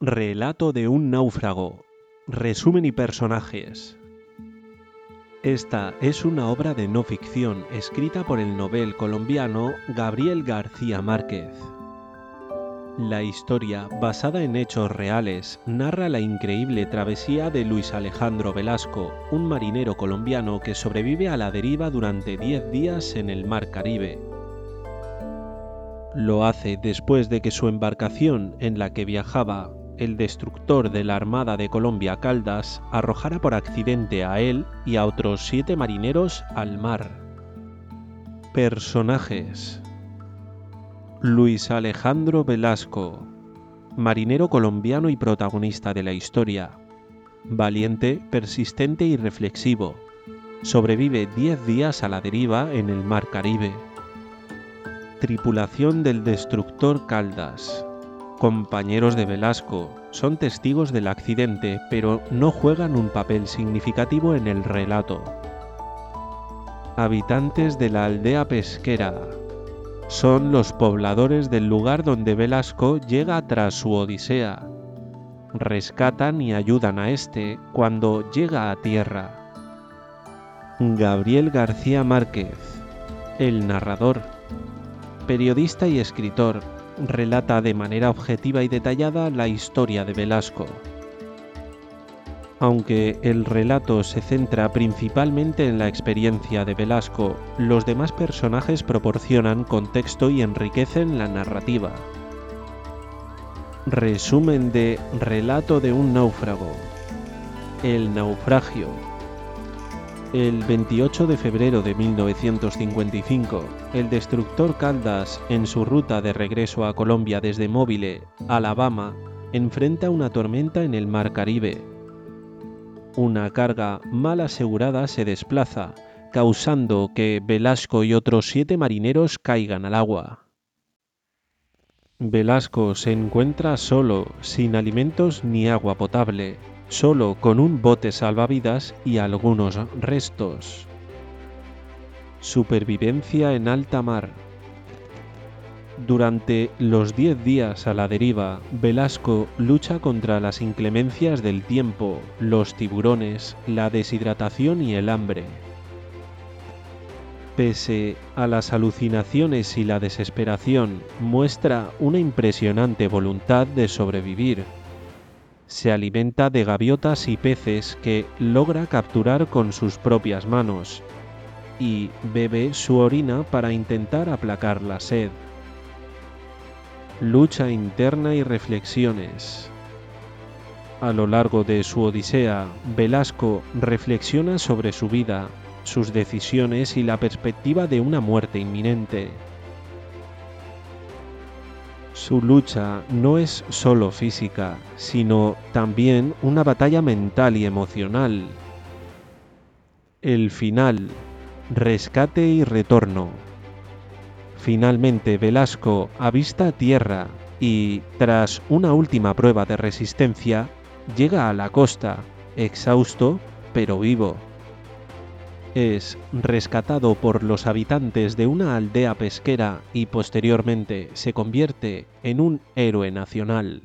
Relato de un náufrago. Resumen y personajes. Esta es una obra de no ficción escrita por el novel colombiano Gabriel García Márquez. La historia, basada en hechos reales, narra la increíble travesía de Luis Alejandro Velasco, un marinero colombiano que sobrevive a la deriva durante 10 días en el Mar Caribe. Lo hace después de que su embarcación en la que viajaba el destructor de la Armada de Colombia Caldas arrojara por accidente a él y a otros siete marineros al mar. Personajes Luis Alejandro Velasco, marinero colombiano y protagonista de la historia. Valiente, persistente y reflexivo. Sobrevive 10 días a la deriva en el Mar Caribe. Tripulación del destructor Caldas compañeros de Velasco, son testigos del accidente, pero no juegan un papel significativo en el relato. Habitantes de la aldea pesquera. Son los pobladores del lugar donde Velasco llega tras su odisea. Rescatan y ayudan a este cuando llega a tierra. Gabriel García Márquez, el narrador, periodista y escritor, relata de manera objetiva y detallada la historia de Velasco. Aunque el relato se centra principalmente en la experiencia de Velasco, los demás personajes proporcionan contexto y enriquecen la narrativa. Resumen de Relato de un náufrago. El naufragio, el 28 de febrero de 1955, el destructor Caldas, en su ruta de regreso a Colombia desde Mobile, Alabama, enfrenta una tormenta en el Mar Caribe. Una carga mal asegurada se desplaza, causando que Velasco y otros siete marineros caigan al agua. Velasco se encuentra solo, sin alimentos ni agua potable, solo con un bote salvavidas y algunos restos. Supervivencia en alta mar. Durante los 10 días a la deriva, Velasco lucha contra las inclemencias del tiempo, los tiburones, la deshidratación y el hambre. Pese a las alucinaciones y la desesperación, muestra una impresionante voluntad de sobrevivir se alimenta de gaviotas y peces que logra capturar con sus propias manos y bebe su orina para intentar aplacar la sed. Lucha interna y reflexiones. A lo largo de su Odisea, Velasco reflexiona sobre su vida, sus decisiones y la perspectiva de una muerte inminente. Su lucha no es solo física, sino también una batalla mental y emocional. El final, rescate y retorno. Finalmente Velasco avista tierra y, tras una última prueba de resistencia, llega a la costa, exhausto pero vivo es rescatado por los habitantes de una aldea pesquera y posteriormente se convierte en un héroe nacional.